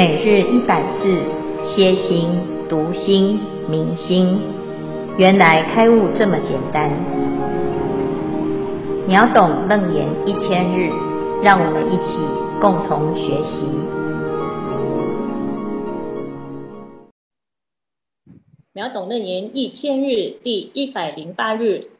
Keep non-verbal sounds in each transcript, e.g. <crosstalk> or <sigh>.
每日一百字，歇心、读心、明心，原来开悟这么简单。秒懂楞严一千日，让我们一起共同学习。秒懂楞严一千日第一百零八日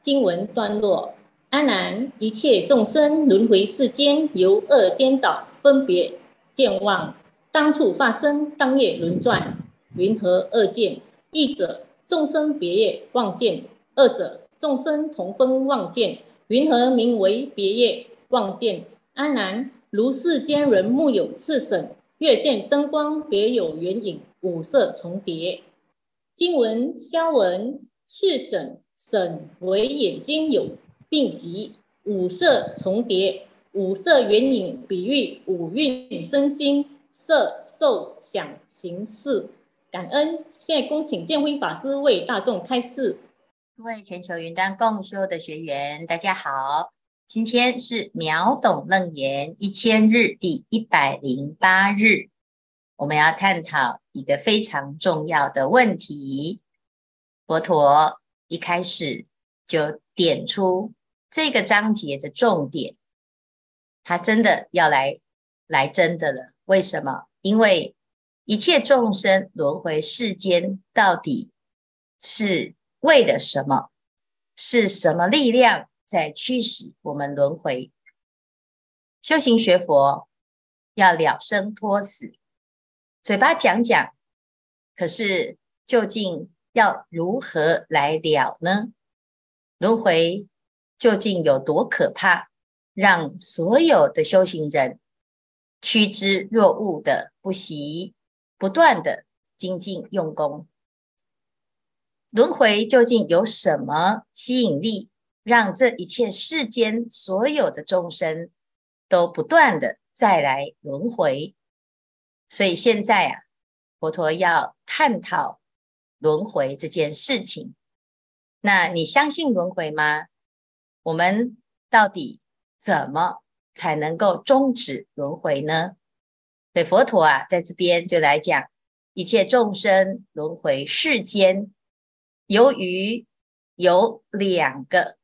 经文段落：阿难，一切众生轮回世间，由恶颠倒，分别健忘。当处发生，当夜轮转，云何二见？一者众生别业妄见，二者众生同分妄见，云何名为别业妄见？安然，如世间人目有赤绳，月见灯光别有圆影，五色重叠。经文消文：赤绳绳为眼睛有病疾，五色重叠，五色圆影比喻五蕴身心。色、受、想、行、识，感恩。现在恭请见辉法师为大众开示。各位全球云端共修的学员，大家好。今天是秒懂楞严一千日第一百零八日，我们要探讨一个非常重要的问题。佛陀一开始就点出这个章节的重点，他真的要来来真的了。为什么？因为一切众生轮回世间，到底是为了什么？是什么力量在驱使我们轮回？修行学佛要了生脱死，嘴巴讲讲，可是究竟要如何来了呢？轮回究竟有多可怕？让所有的修行人。趋之若鹜的不息，不断的精进用功，轮回究竟有什么吸引力，让这一切世间所有的众生都不断的再来轮回？所以现在啊，佛陀要探讨轮回这件事情。那你相信轮回吗？我们到底怎么？才能够终止轮回呢？所以佛陀啊，在这边就来讲，一切众生轮回世间，由于有两个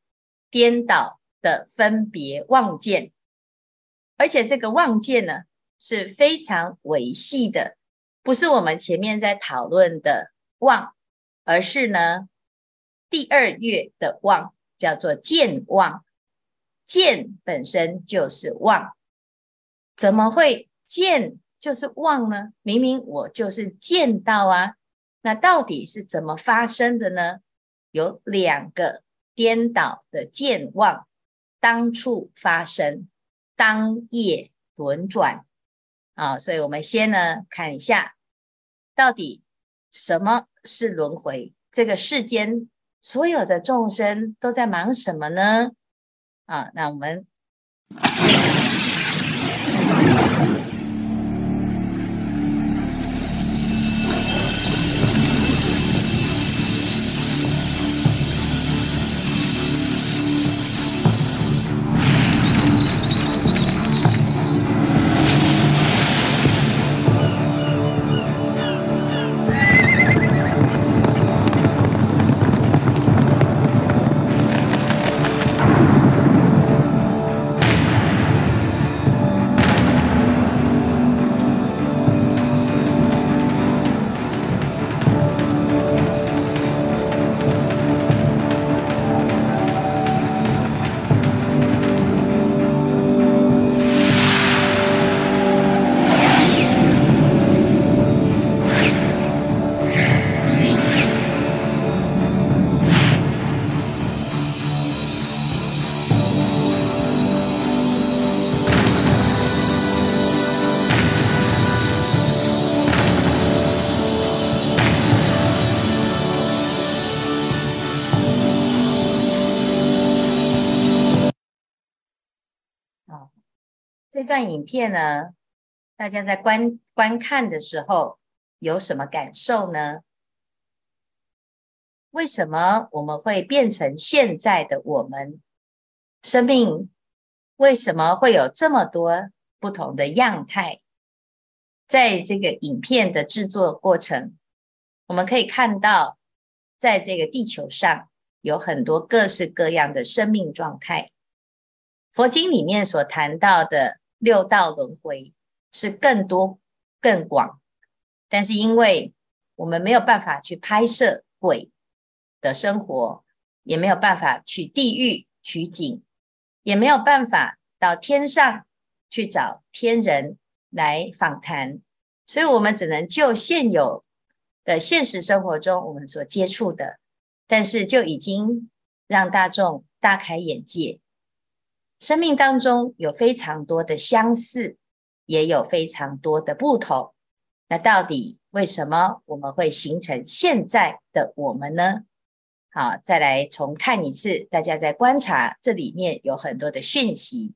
颠倒的分别妄见，而且这个妄见呢是非常微细的，不是我们前面在讨论的妄，而是呢第二月的妄，叫做见妄。见本身就是妄，怎么会见就是妄呢？明明我就是见到啊，那到底是怎么发生的呢？有两个颠倒的见妄，当处发生，当业轮转啊。所以我们先呢看一下，到底什么是轮回？这个世间所有的众生都在忙什么呢？啊，那我们。这段影片呢，大家在观观看的时候有什么感受呢？为什么我们会变成现在的我们？生命为什么会有这么多不同的样态？在这个影片的制作过程，我们可以看到，在这个地球上有很多各式各样的生命状态。佛经里面所谈到的六道轮回是更多、更广，但是因为我们没有办法去拍摄鬼的生活，也没有办法去地狱取景，也没有办法到天上去找天人。来访谈，所以我们只能就现有的现实生活中我们所接触的，但是就已经让大众大开眼界。生命当中有非常多的相似，也有非常多的不同。那到底为什么我们会形成现在的我们呢？好，再来重看一次，大家在观察这里面有很多的讯息。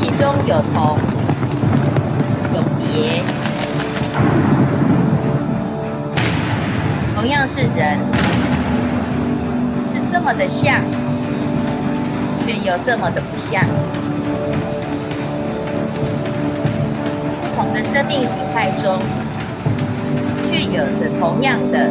其中有同有别，同样是人，是这么的像，却又这么的不像。不同的生命形态中，却有着同样的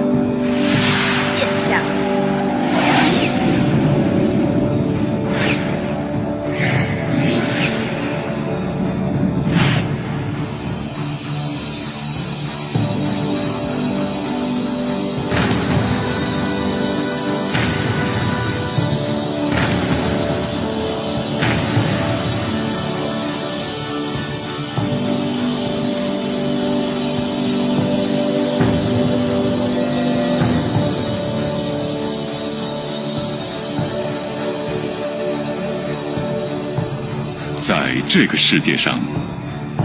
在这个世界上，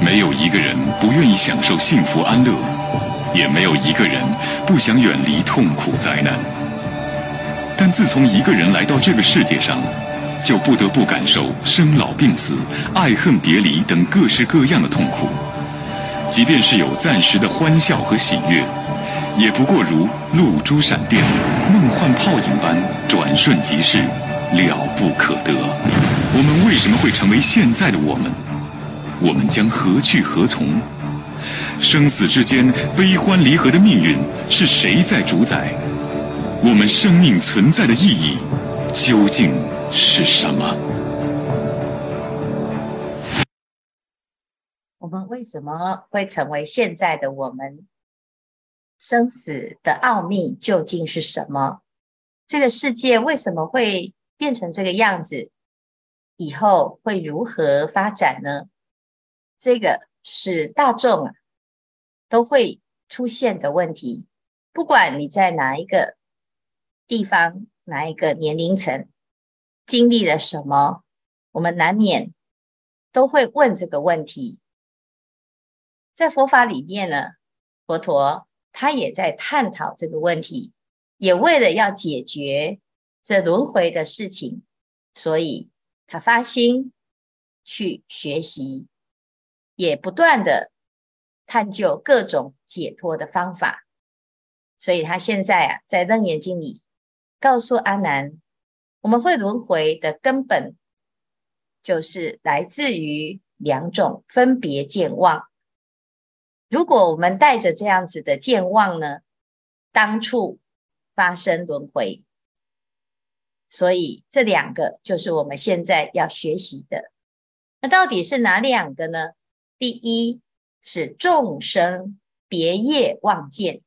没有一个人不愿意享受幸福安乐，也没有一个人不想远离痛苦灾难。但自从一个人来到这个世界上，就不得不感受生老病死、爱恨别离等各式各样的痛苦。即便是有暂时的欢笑和喜悦，也不过如露珠闪电、梦幻泡影般转瞬即逝，了不可得。我们为什么会成为现在的我们？我们将何去何从？生死之间悲欢离合的命运是谁在主宰？我们生命存在的意义究竟是什么？我们为什么会成为现在的我们？生死的奥秘究竟是什么？这个世界为什么会变成这个样子？以后会如何发展呢？这个是大众啊都会出现的问题。不管你在哪一个地方、哪一个年龄层，经历了什么，我们难免都会问这个问题。在佛法里面呢，佛陀他也在探讨这个问题，也为了要解决这轮回的事情，所以。他发心去学习，也不断的探究各种解脱的方法，所以他现在啊，在《楞严经》里告诉阿难，我们会轮回的根本，就是来自于两种分别见妄。如果我们带着这样子的健忘呢，当处发生轮回。所以这两个就是我们现在要学习的。那到底是哪两个呢？第一是众生别业妄见，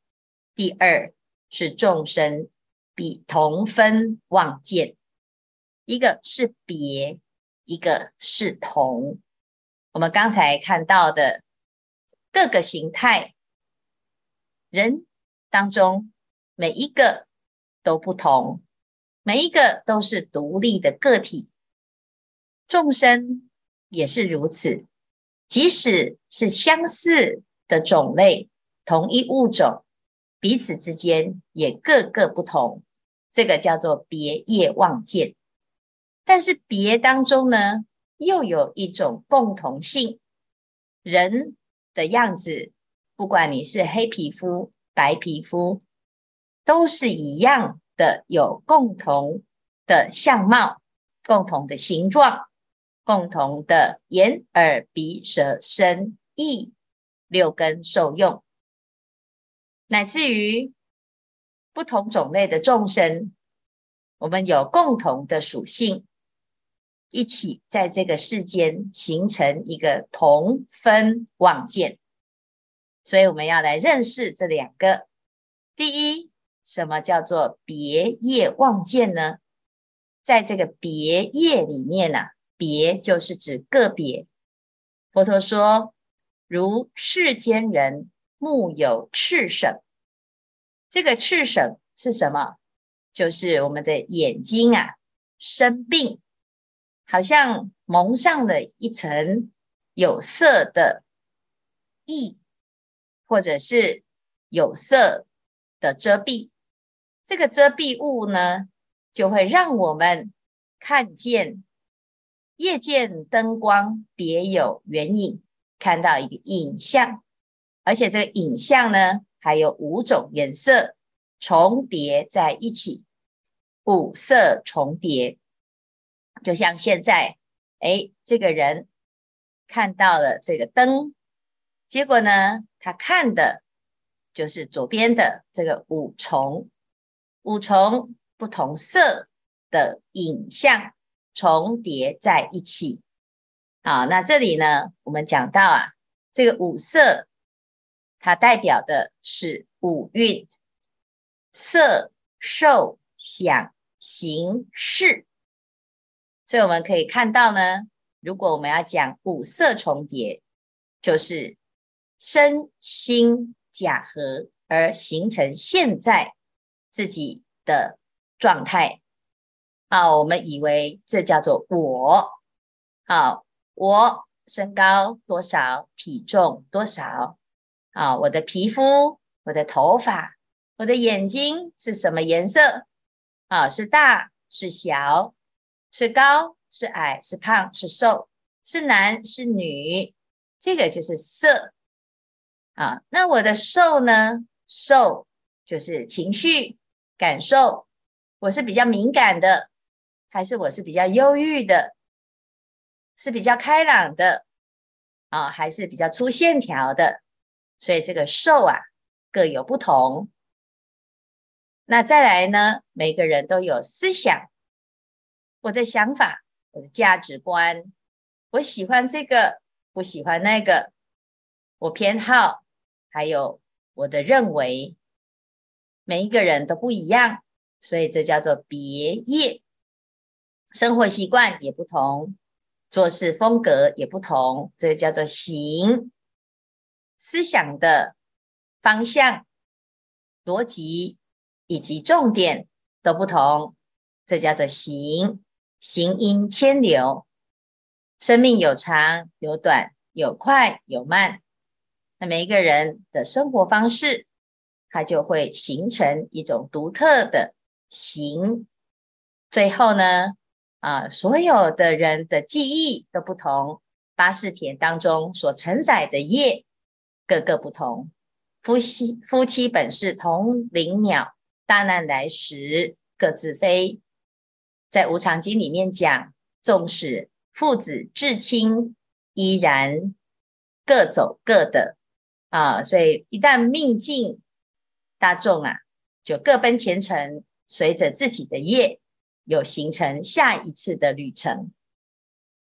第二是众生比同分妄见。一个是别，一个是同。我们刚才看到的各个形态，人当中每一个都不同。每一个都是独立的个体，众生也是如此。即使是相似的种类，同一物种，彼此之间也各个不同。这个叫做别业妄见。但是别当中呢，又有一种共同性，人的样子，不管你是黑皮肤、白皮肤，都是一样的，有共同的相貌、共同的形状、共同的眼、耳、鼻、舌、身、意六根受用，乃至于不同种类的众生，我们有共同的属性。一起在这个世间形成一个同分妄见，所以我们要来认识这两个。第一，什么叫做别业妄见呢？在这个别业里面呢、啊，别就是指个别。佛陀说，如世间人目有赤省，这个赤省是什么？就是我们的眼睛啊，生病。好像蒙上了一层有色的翳，或者是有色的遮蔽。这个遮蔽物呢，就会让我们看见夜间灯光别有原影，看到一个影像，而且这个影像呢，还有五种颜色重叠在一起，五色重叠。就像现在，哎，这个人看到了这个灯，结果呢，他看的就是左边的这个五重，五重不同色的影像重叠在一起。好，那这里呢，我们讲到啊，这个五色，它代表的是五蕴，色、受、想、行、识。所以我们可以看到呢，如果我们要讲五色重叠，就是身心假合而形成现在自己的状态。啊，我们以为这叫做我。好，我身高多少，体重多少？啊，我的皮肤，我的头发，我的眼睛是什么颜色？啊，是大是小？是高是矮，是胖是瘦，是男是女，这个就是色啊。那我的瘦呢？瘦就是情绪感受，我是比较敏感的，还是我是比较忧郁的？是比较开朗的啊，还是比较粗线条的？所以这个受啊，各有不同。那再来呢？每个人都有思想。我的想法，我的价值观，我喜欢这个，不喜欢那个，我偏好，还有我的认为，每一个人都不一样，所以这叫做别业。生活习惯也不同，做事风格也不同，这叫做行。思想的方向、逻辑以及重点都不同，这叫做行。行因千流，生命有长有短，有快有慢。那每一个人的生活方式，它就会形成一种独特的形。最后呢，啊，所有的人的记忆都不同，八识田当中所承载的业，各个不同。夫妻夫妻本是同林鸟，大难来时各自飞。在《无常经》里面讲，纵使父子至亲，依然各走各的啊。所以一旦命尽，大众啊就各奔前程，随着自己的业，有形成下一次的旅程。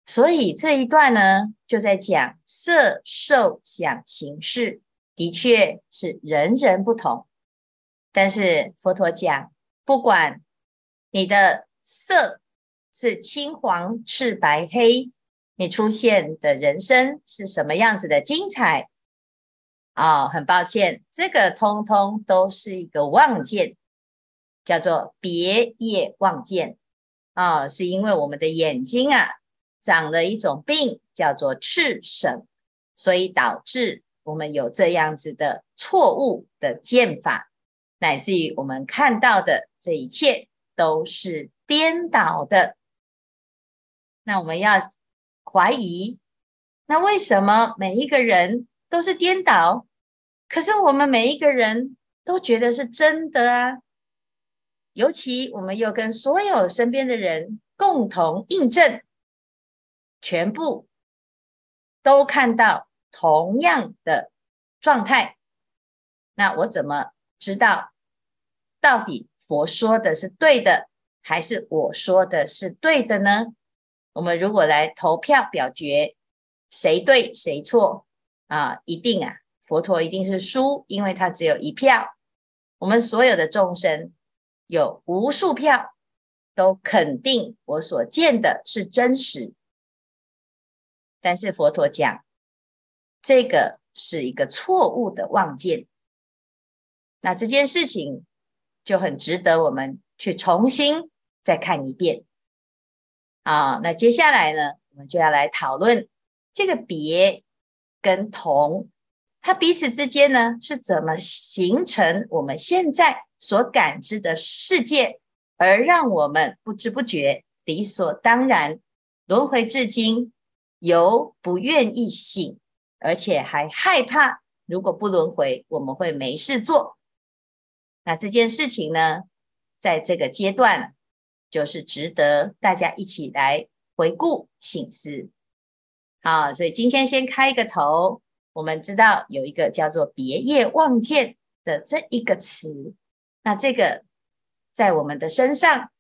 所以这一段呢，就在讲色、受、想、行、识，的确是人人不同。但是佛陀讲，不管你的。色是青黄赤白黑，你出现的人生是什么样子的精彩？啊、哦，很抱歉，这个通通都是一个妄见，叫做别业妄见啊、哦，是因为我们的眼睛啊长了一种病，叫做赤神，所以导致我们有这样子的错误的见法，乃至于我们看到的这一切都是。颠倒的，那我们要怀疑，那为什么每一个人都是颠倒，可是我们每一个人都觉得是真的啊。尤其我们又跟所有身边的人共同印证，全部都看到同样的状态，那我怎么知道到底佛说的是对的，还是我说的是对的呢？我们如果来投票表决，谁对谁错啊？一定啊，佛陀一定是输，因为他只有一票。我们所有的众生。有无数票都肯定我所见的是真实，但是佛陀讲这个是一个错误的妄见，那这件事情就很值得我们去重新再看一遍。啊，那接下来呢，我们就要来讨论这个别跟同，它彼此之间呢是怎么形成我们现在。所感知的世界，而让我们不知不觉、理所当然轮回至今，由不愿意醒，而且还害怕，如果不轮回，我们会没事做。那这件事情呢，在这个阶段，就是值得大家一起来回顾、醒思。好，所以今天先开一个头，我们知道有一个叫做“别业望见”的这一个词。那这个在我们的身上，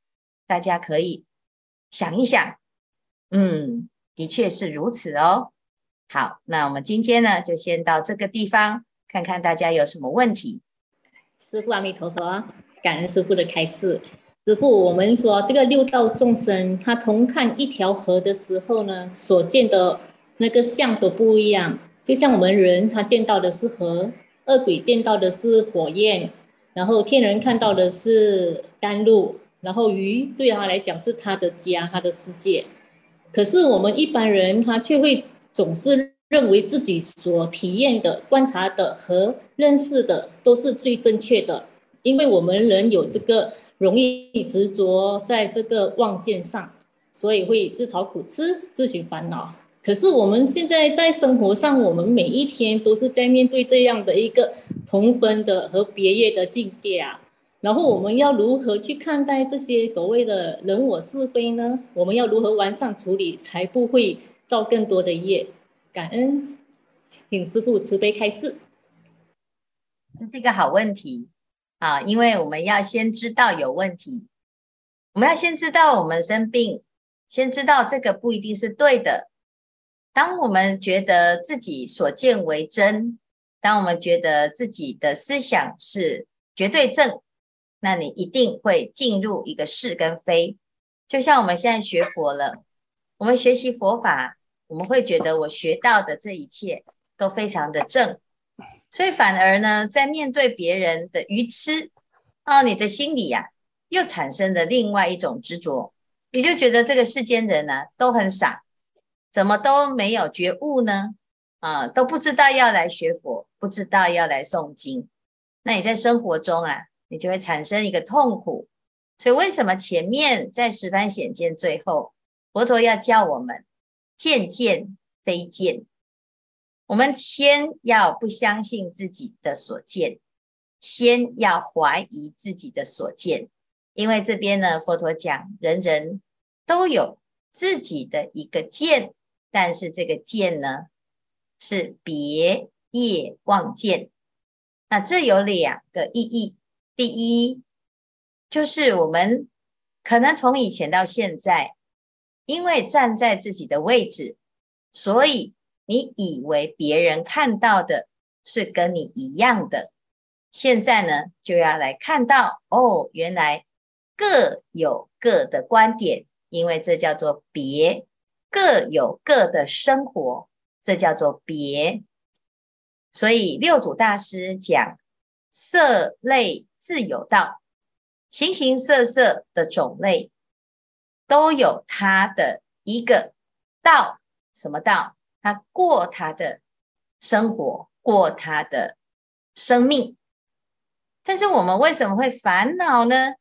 大家可以想一想，嗯，的确是如此哦。好，那我们今天呢，就先到这个地方，看看大家有什么问题。师父阿弥陀佛，感恩师父的开示。师父，我们说这个六道众生，他同看一条河的时候呢，所见的那个相都不一样。就像我们人，他见到的是河；恶鬼见到的是火焰。然后天人看到的是甘露，然后鱼对他来讲是他的家，他的世界。可是我们一般人他却会总是认为自己所体验的、观察的和认识的都是最正确的，因为我们人有这个容易执着在这个妄见上，所以会自讨苦吃、自寻烦恼。可是我们现在在生活上，我们每一天都是在面对这样的一个同分的和别业的境界啊。然后我们要如何去看待这些所谓的人我是非呢？我们要如何完善处理，才不会造更多的业？感恩，请师父慈悲开示。这是一个好问题啊，因为我们要先知道有问题，我们要先知道我们生病，先知道这个不一定是对的。当我们觉得自己所见为真，当我们觉得自己的思想是绝对正，那你一定会进入一个是跟非。就像我们现在学佛了，我们学习佛法，我们会觉得我学到的这一切都非常的正，所以反而呢，在面对别人的愚痴，哦，你的心里呀、啊，又产生了另外一种执着，你就觉得这个世间人呢、都很傻。怎么都没有觉悟呢？啊，都不知道要来学佛，不知道要来诵经。那你在生活中啊，你就会产生一个痛苦。所以为什么前面在十番显见最后，佛陀要教我们见见非见？我们先要不相信自己的所见，先要怀疑自己的所见。因为这边呢，佛陀讲人人都有自己的一个见。但是这个见呢，是别业望见。那这有两个意义。第一，就是我们可能从以前到现在，因为站在自己的位置，所以你以为别人看到的是跟你一样的。现在呢，就要来看到哦，原来各有各的观点，因为这叫做别。各有各的生活，这叫做别。所以六祖大师讲，色类自有道，形形色色的种类都有他的一个道。什么道？他过他的生活，过他的生命。但是我们为什么会烦恼呢？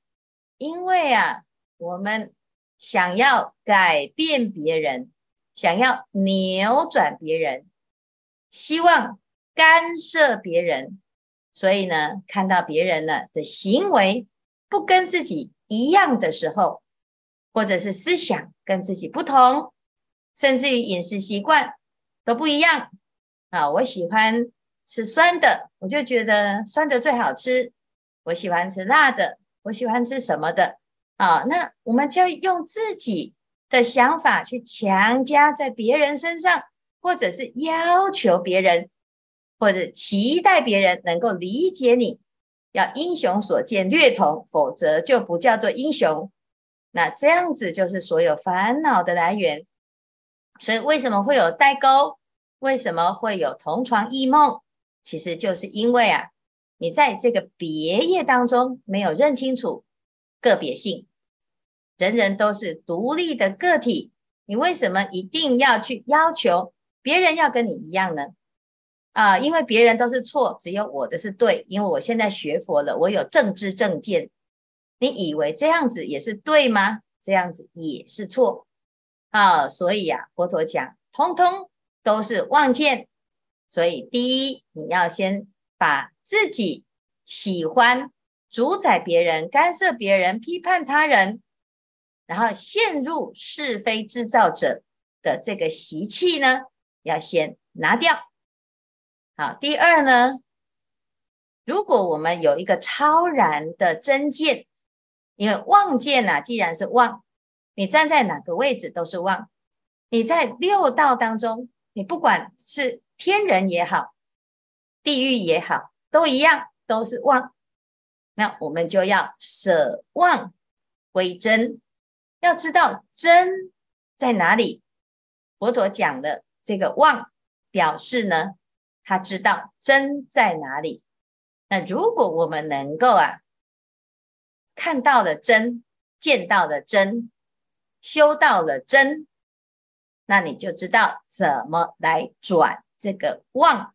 因为啊，我们。想要改变别人，想要扭转别人，希望干涉别人，所以呢，看到别人呢的行为不跟自己一样的时候，或者是思想跟自己不同，甚至于饮食习惯都不一样。啊，我喜欢吃酸的，我就觉得酸的最好吃；我喜欢吃辣的，我喜欢吃什么的啊？那我们就用自己的想法去强加在别人身上，或者是要求别人，或者期待别人能够理解你。要英雄所见略同，否则就不叫做英雄。那这样子就是所有烦恼的来源。所以为什么会有代沟？为什么会有同床异梦？其实就是因为啊，你在这个别业当中没有认清楚个别性。人人都是独立的个体，你为什么一定要去要求别人要跟你一样呢？啊，因为别人都是错，只有我的是对。因为我现在学佛了，我有正知正见。你以为这样子也是对吗？这样子也是错啊！所以啊，佛陀讲，通通都是妄见。所以第一，你要先把自己喜欢主宰别人、干涉别人、批判他人。然后陷入是非制造者的这个习气呢，要先拿掉。好，第二呢，如果我们有一个超然的真见，因为妄见呢、啊，既然是妄，你站在哪个位置都是妄。你在六道当中，你不管是天人也好，地狱也好，都一样，都是妄。那我们就要舍妄归真。要知道真在哪里？佛陀讲的这个妄，表示呢，他知道真在哪里。那如果我们能够啊，看到了真，见到了真，修到了真，那你就知道怎么来转这个妄。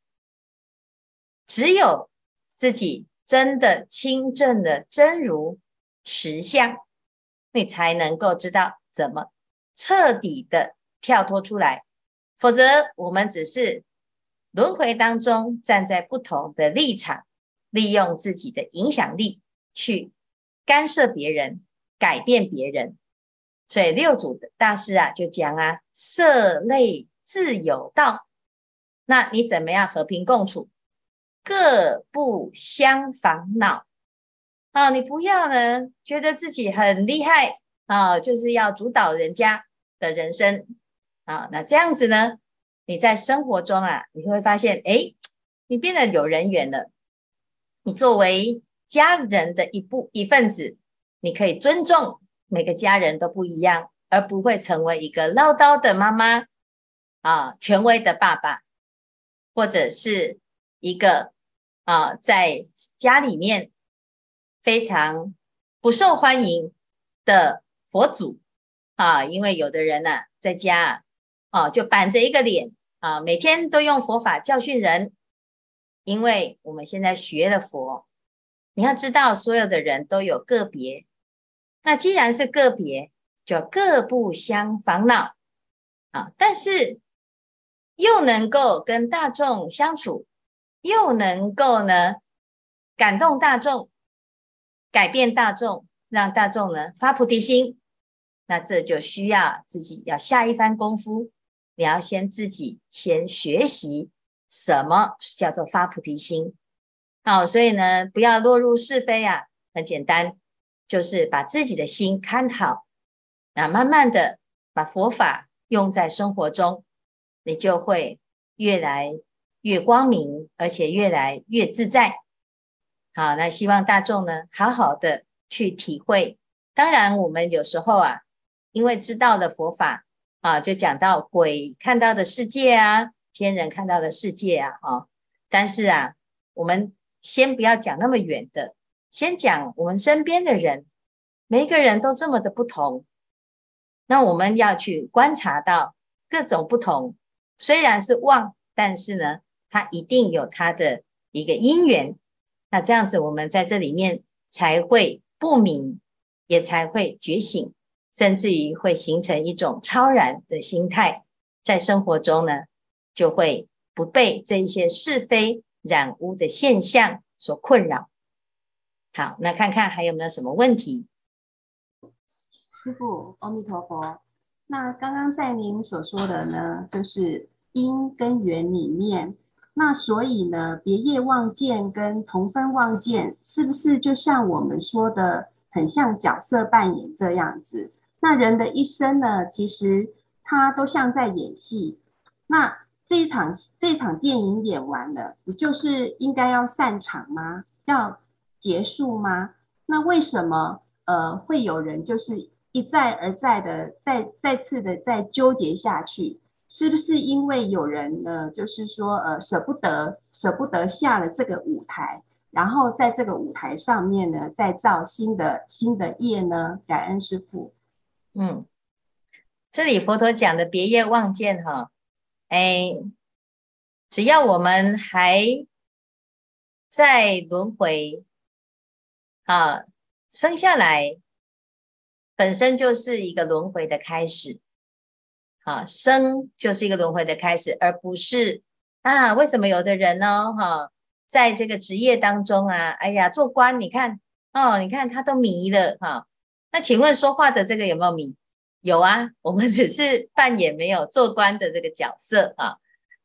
只有自己真的清正的真如实相。你才能够知道怎么彻底的跳脱出来，否则我们只是轮回当中站在不同的立场，利用自己的影响力去干涉别人、改变别人。所以六祖的大师啊就讲啊，色类自有道。那你怎么样和平共处？各不相烦恼。啊，你不要呢，觉得自己很厉害啊，就是要主导人家的人生啊。那这样子呢，你在生活中啊，你会发现，哎，你变得有人缘了。你作为家人的一部一份子，你可以尊重每个家人都不一样，而不会成为一个唠叨的妈妈啊，权威的爸爸，或者是一个啊，在家里面。非常不受欢迎的佛祖啊，因为有的人呢、在家啊，就板着一个脸啊，每天都用佛法教训人。因为我们现在学了佛，你要知道，所有的人都有个别。那既然是个别，就各不相烦恼啊。但是又能够跟大众相处，又能够呢感动大众。改变大众，让大众呢发菩提心，那这就需要自己要下一番功夫。你要先自己先学习什么叫做发菩提心。好，所以呢，不要落入是非啊，很简单，就是把自己的心看好，那慢慢的把佛法用在生活中，你就会越来越光明，而且越来越自在。好，那希望大众呢，好好的去体会。当然，我们有时候啊，因为知道了佛法啊，就讲到鬼看到的世界啊，天人看到的世界啊，啊，但是啊，我们先不要讲那么远的，先讲我们身边的人，每一个人都这么的不同。那我们要去观察到各种不同，虽然是妄，但是呢，它一定有它的一个因缘。那这样子，我们在这里面才会不明，也才会觉醒，甚至于会形成一种超然的心态，在生活中呢，就会不被这一些是非染污的现象所困扰。好，那看看还有没有什么问题？师父，阿弥陀佛。那刚刚在您所说的呢，就是因跟缘里面，那所以呢，别业望见跟同分望见，是不是就像我们说的，很像角色扮演这样子？那人的一生呢，其实他都像在演戏。那这一场这一场电影演完了，不就是应该要散场吗？要结束吗？那为什么呃会有人就是？一再而再的，再再次的再纠结下去，是不是因为有人呢？就是说，呃，舍不得，舍不得下了这个舞台，然后在这个舞台上面呢，再造新的新的业呢？感恩师父。嗯，这里佛陀讲的别业望见哈，哎，只要我们还在轮回，啊，生下来。本身就是一个轮回的开始，啊，生就是一个轮回的开始，而不是啊，为什么有的人呢，哈，在这个职业当中啊，哎呀，做官，你看，哦，你看他都迷了，哈，那请问说话的这个有没有迷？有啊，我们 <laughs> 只是扮演没有做官的这个角色啊，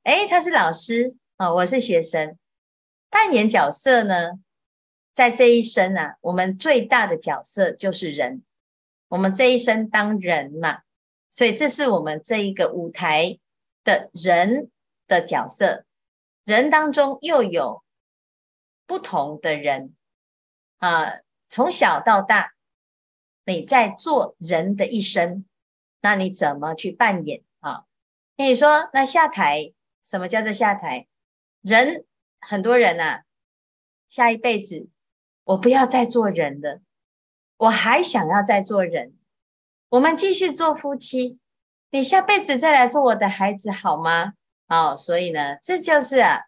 哎，他是老师啊，我是学生，扮演角色呢，在这一生啊，我们最大的角色就是人。我们这一生当人嘛，所以这是我们这一个舞台的人的角色。人当中又有不同的人啊，从小到大，你在做人的一生，那你怎么去扮演啊？跟你说，那下台，什么叫做下台？人很多人啊，下一辈子我不要再做人了。我还想要再做人，我们继续做夫妻，你下辈子再来做我的孩子好吗？好，所以呢，这就是啊，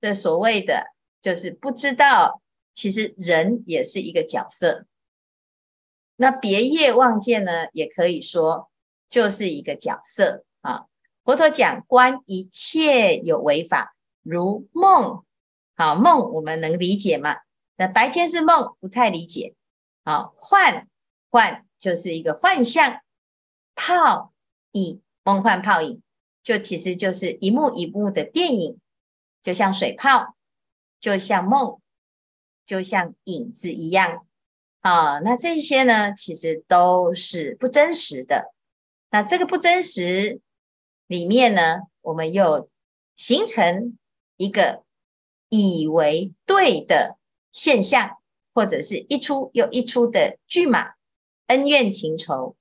这所谓的就是不知道，其实人也是一个角色。那别业望见呢，也可以说就是一个角色啊。佛陀讲观一切有为法，如梦，好，梦我们能理解吗？那白天是梦，不太理解。好，幻幻就是一个幻象，泡影梦幻泡影，就其实就是一幕一幕的电影，就像水泡，就像梦，就像影子一样。啊，那这些呢，其实都是不真实的。那这个不真实里面呢，我们又形成一个以为对的现象。或者是一出又一出的剧码，恩怨情仇，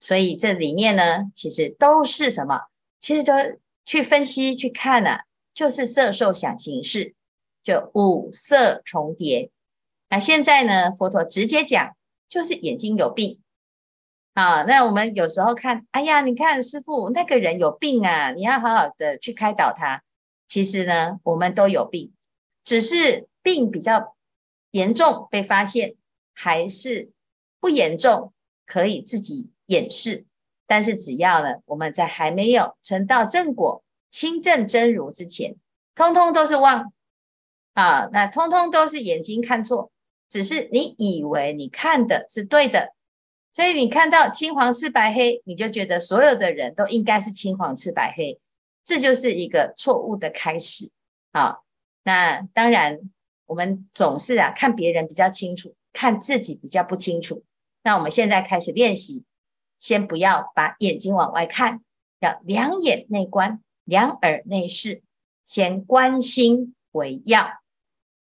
所以这里面呢，其实都是什么？其实就去分析去看、啊，就是色受想行识，就五色重叠。那现在呢，佛陀直接讲，就是眼睛有病啊。那我们有时候看，哎呀，你看师父那个人有病啊，你要好好的去开导他。其实呢，我们都有病，只是病比较。严重被发现还是不严重，可以自己掩饰。但是只要呢，我们在还没有成道正果、亲证真如之前，通通都是妄啊，那通通都是眼睛看错，只是你以为你看的是对的，所以你看到青黄赤白黑，你就觉得所有的人都应该是青黄赤白黑，这就是一个错误的开始。啊，那当然。我们总是啊看别人比较清楚，看自己比较不清楚。那我们现在开始练习，先不要把眼睛往外看，要两眼内观，两耳内视，先观心为要。